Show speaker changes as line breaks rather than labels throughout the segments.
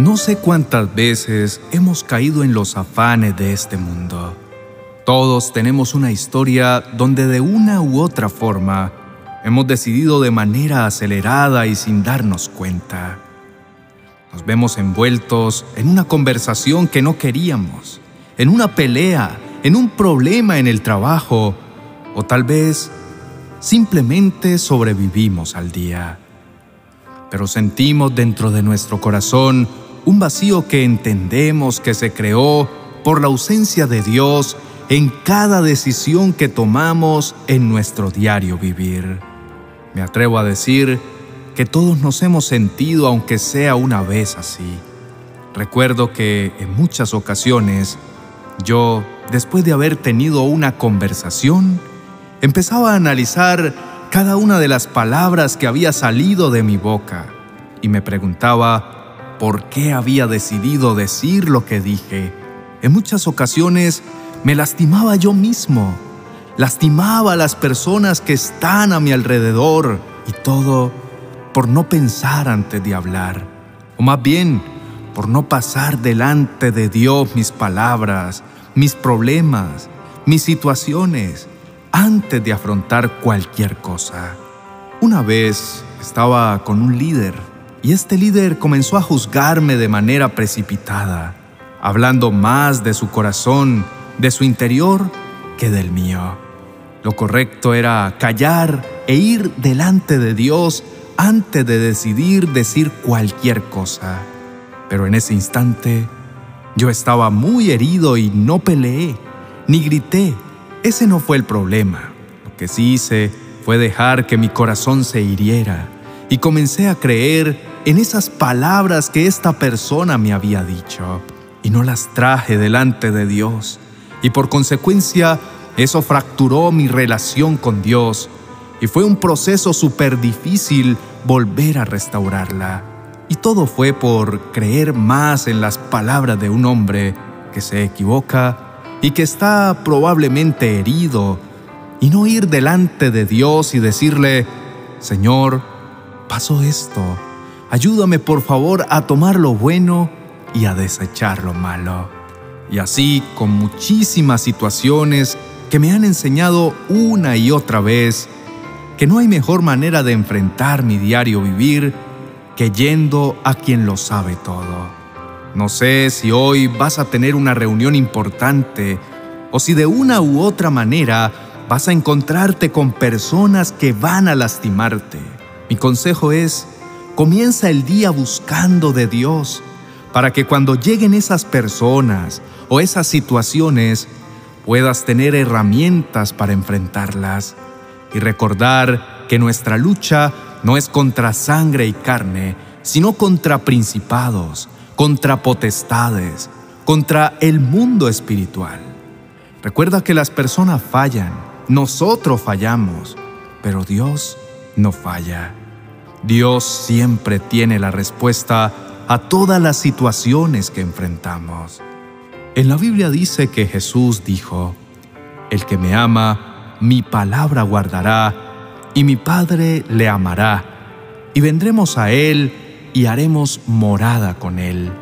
No sé cuántas veces hemos caído en los afanes de este mundo. Todos tenemos una historia donde de una u otra forma hemos decidido de manera acelerada y sin darnos cuenta. Nos vemos envueltos en una conversación que no queríamos, en una pelea, en un problema en el trabajo o tal vez simplemente sobrevivimos al día. Pero sentimos dentro de nuestro corazón un vacío que entendemos que se creó por la ausencia de Dios en cada decisión que tomamos en nuestro diario vivir. Me atrevo a decir que todos nos hemos sentido aunque sea una vez así. Recuerdo que en muchas ocasiones yo, después de haber tenido una conversación, empezaba a analizar cada una de las palabras que había salido de mi boca y me preguntaba por qué había decidido decir lo que dije. En muchas ocasiones me lastimaba yo mismo, lastimaba a las personas que están a mi alrededor y todo por no pensar antes de hablar, o más bien por no pasar delante de Dios mis palabras, mis problemas, mis situaciones, antes de afrontar cualquier cosa. Una vez estaba con un líder y este líder comenzó a juzgarme de manera precipitada, hablando más de su corazón, de su interior, que del mío. Lo correcto era callar e ir delante de Dios antes de decidir decir cualquier cosa. Pero en ese instante yo estaba muy herido y no peleé, ni grité. Ese no fue el problema. Lo que sí hice fue dejar que mi corazón se hiriera y comencé a creer en esas palabras que esta persona me había dicho y no las traje delante de Dios. Y por consecuencia, eso fracturó mi relación con Dios y fue un proceso súper difícil volver a restaurarla. Y todo fue por creer más en las palabras de un hombre que se equivoca y que está probablemente herido y no ir delante de Dios y decirle, Señor, pasó esto Ayúdame por favor a tomar lo bueno y a desechar lo malo. Y así con muchísimas situaciones que me han enseñado una y otra vez que no hay mejor manera de enfrentar mi diario vivir que yendo a quien lo sabe todo. No sé si hoy vas a tener una reunión importante o si de una u otra manera vas a encontrarte con personas que van a lastimarte. Mi consejo es Comienza el día buscando de Dios para que cuando lleguen esas personas o esas situaciones puedas tener herramientas para enfrentarlas y recordar que nuestra lucha no es contra sangre y carne, sino contra principados, contra potestades, contra el mundo espiritual. Recuerda que las personas fallan, nosotros fallamos, pero Dios no falla. Dios siempre tiene la respuesta a todas las situaciones que enfrentamos. En la Biblia dice que Jesús dijo, El que me ama, mi palabra guardará, y mi Padre le amará, y vendremos a Él y haremos morada con Él.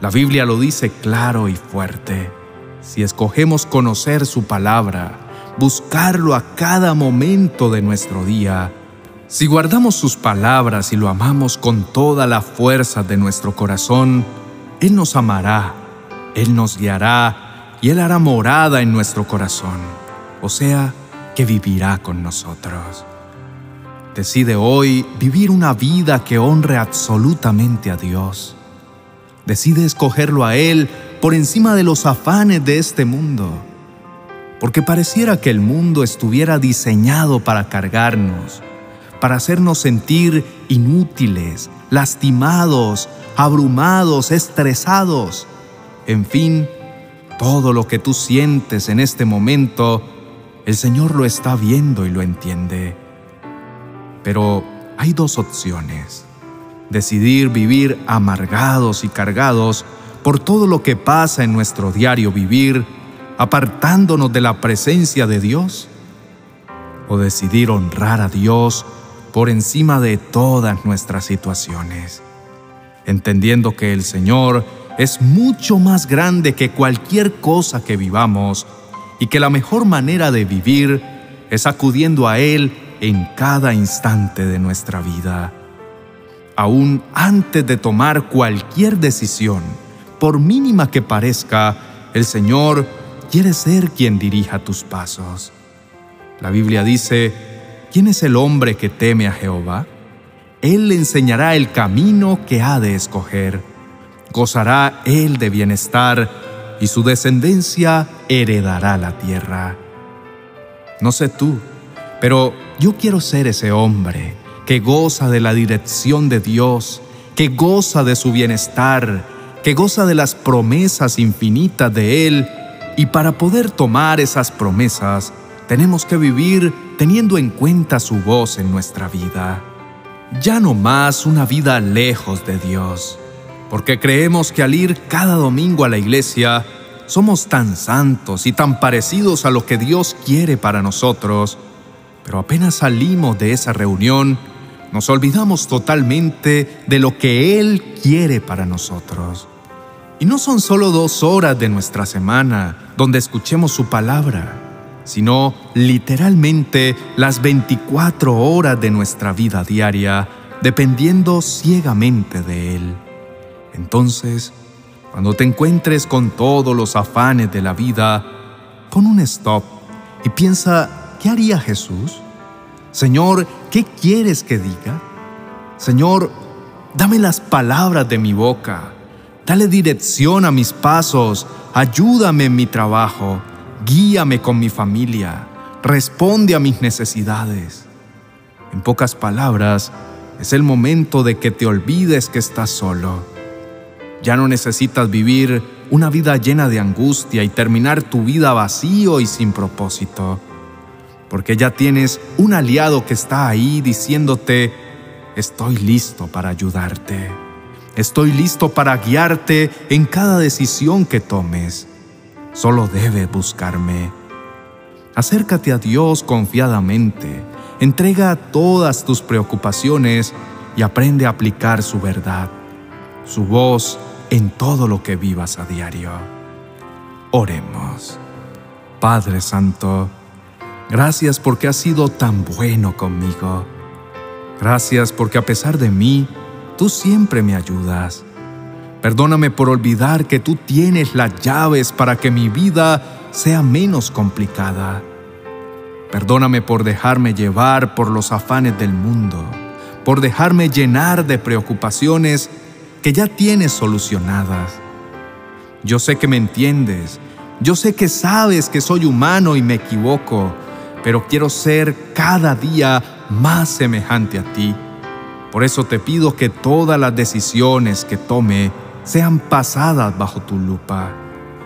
La Biblia lo dice claro y fuerte. Si escogemos conocer su palabra, buscarlo a cada momento de nuestro día, si guardamos sus palabras y lo amamos con toda la fuerza de nuestro corazón, Él nos amará, Él nos guiará y Él hará morada en nuestro corazón, o sea, que vivirá con nosotros. Decide hoy vivir una vida que honre absolutamente a Dios. Decide escogerlo a Él por encima de los afanes de este mundo, porque pareciera que el mundo estuviera diseñado para cargarnos, para hacernos sentir inútiles, lastimados, abrumados, estresados. En fin, todo lo que tú sientes en este momento, el Señor lo está viendo y lo entiende. Pero hay dos opciones. Decidir vivir amargados y cargados por todo lo que pasa en nuestro diario vivir, apartándonos de la presencia de Dios, o decidir honrar a Dios por encima de todas nuestras situaciones. entendiendo que el Señor es mucho más grande que cualquier cosa que vivamos y que la mejor manera de vivir es acudiendo a Él en cada instante de nuestra vida. Aún antes de tomar cualquier decisión, por mínima que parezca, el Señor quiere ser quien dirija tus pasos. La Biblia dice, ¿quién es el hombre que teme a Jehová? Él le enseñará el camino que ha de escoger. Gozará él de bienestar y su descendencia heredará la tierra. No sé tú, pero yo quiero ser ese hombre que goza de la dirección de Dios, que goza de su bienestar, que goza de las promesas infinitas de Él, y para poder tomar esas promesas, tenemos que vivir teniendo en cuenta su voz en nuestra vida. Ya no más una vida lejos de Dios, porque creemos que al ir cada domingo a la iglesia, somos tan santos y tan parecidos a lo que Dios quiere para nosotros, pero apenas salimos de esa reunión, nos olvidamos totalmente de lo que Él quiere para nosotros. Y no son solo dos horas de nuestra semana donde escuchemos su palabra, sino literalmente las 24 horas de nuestra vida diaria, dependiendo ciegamente de Él. Entonces, cuando te encuentres con todos los afanes de la vida, pon un stop y piensa ¿Qué haría Jesús? Señor, ¿qué quieres que diga? Señor, dame las palabras de mi boca. Dale dirección a mis pasos. Ayúdame en mi trabajo. Guíame con mi familia. Responde a mis necesidades. En pocas palabras, es el momento de que te olvides que estás solo. Ya no necesitas vivir una vida llena de angustia y terminar tu vida vacío y sin propósito porque ya tienes un aliado que está ahí diciéndote, estoy listo para ayudarte, estoy listo para guiarte en cada decisión que tomes. Solo debes buscarme. Acércate a Dios confiadamente, entrega todas tus preocupaciones y aprende a aplicar su verdad, su voz en todo lo que vivas a diario. Oremos. Padre Santo, Gracias porque has sido tan bueno conmigo. Gracias porque a pesar de mí, tú siempre me ayudas. Perdóname por olvidar que tú tienes las llaves para que mi vida sea menos complicada. Perdóname por dejarme llevar por los afanes del mundo, por dejarme llenar de preocupaciones que ya tienes solucionadas. Yo sé que me entiendes, yo sé que sabes que soy humano y me equivoco, pero quiero ser cada día más semejante a ti. Por eso te pido que todas las decisiones que tome sean pasadas bajo tu lupa.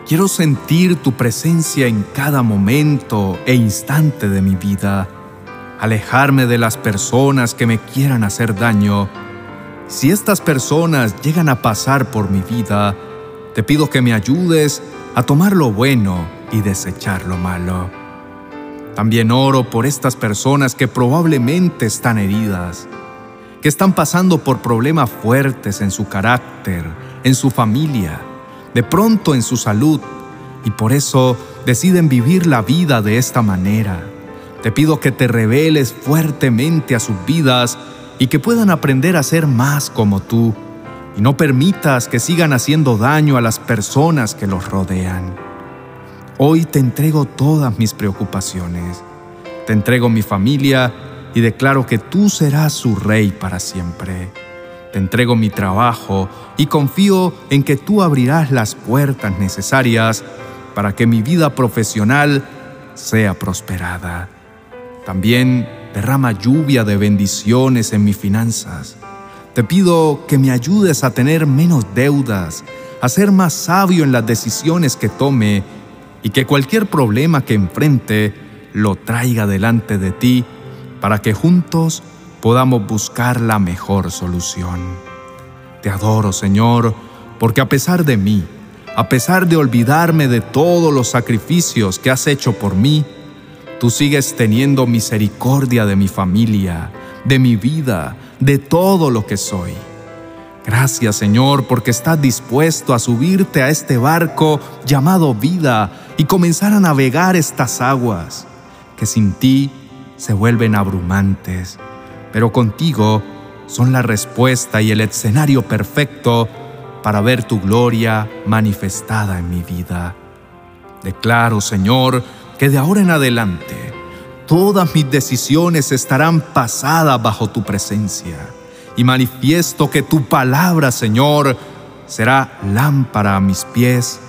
Quiero sentir tu presencia en cada momento e instante de mi vida, alejarme de las personas que me quieran hacer daño. Si estas personas llegan a pasar por mi vida, te pido que me ayudes a tomar lo bueno y desechar lo malo. También oro por estas personas que probablemente están heridas, que están pasando por problemas fuertes en su carácter, en su familia, de pronto en su salud, y por eso deciden vivir la vida de esta manera. Te pido que te reveles fuertemente a sus vidas y que puedan aprender a ser más como tú, y no permitas que sigan haciendo daño a las personas que los rodean. Hoy te entrego todas mis preocupaciones. Te entrego mi familia y declaro que tú serás su rey para siempre. Te entrego mi trabajo y confío en que tú abrirás las puertas necesarias para que mi vida profesional sea prosperada. También derrama lluvia de bendiciones en mis finanzas. Te pido que me ayudes a tener menos deudas, a ser más sabio en las decisiones que tome y que cualquier problema que enfrente lo traiga delante de ti para que juntos podamos buscar la mejor solución. Te adoro, Señor, porque a pesar de mí, a pesar de olvidarme de todos los sacrificios que has hecho por mí, tú sigues teniendo misericordia de mi familia, de mi vida, de todo lo que soy. Gracias Señor porque estás dispuesto a subirte a este barco llamado vida y comenzar a navegar estas aguas que sin ti se vuelven abrumantes, pero contigo son la respuesta y el escenario perfecto para ver tu gloria manifestada en mi vida. Declaro, Señor, que de ahora en adelante todas mis decisiones estarán pasadas bajo tu presencia y manifiesto que tu palabra, Señor, será lámpara a mis pies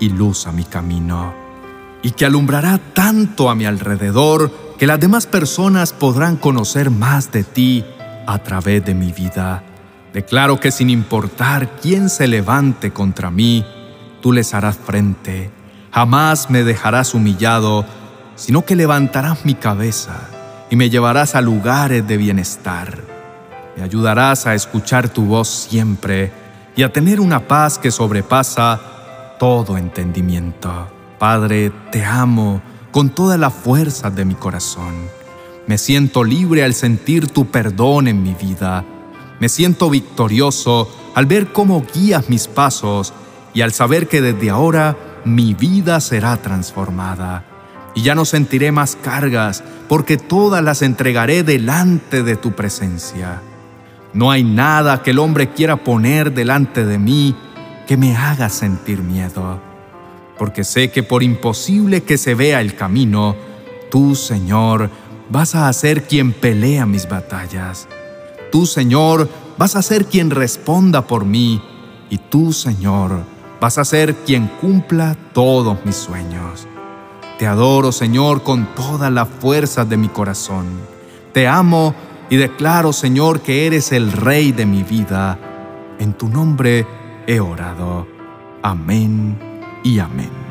y luz a mi camino, y que alumbrará tanto a mi alrededor que las demás personas podrán conocer más de ti a través de mi vida. Declaro que sin importar quién se levante contra mí, tú les harás frente. Jamás me dejarás humillado, sino que levantarás mi cabeza y me llevarás a lugares de bienestar. Me ayudarás a escuchar tu voz siempre y a tener una paz que sobrepasa todo entendimiento. Padre, te amo con toda la fuerza de mi corazón. Me siento libre al sentir tu perdón en mi vida me siento victorioso al ver cómo guías mis pasos y al saber que desde ahora mi vida será transformada. Y ya no sentiré más cargas, porque todas las entregaré delante de tu presencia. No hay nada que el hombre quiera poner delante de mí que me haga sentir miedo, porque sé que por imposible que se vea el camino, tú, Señor, vas a ser quien pelea mis batallas. Tú, Señor, vas a ser quien responda por mí y tú, Señor, vas a ser quien cumpla todos mis sueños. Te adoro, Señor, con toda la fuerza de mi corazón. Te amo y declaro, Señor, que eres el Rey de mi vida. En tu nombre he orado. Amén y amén.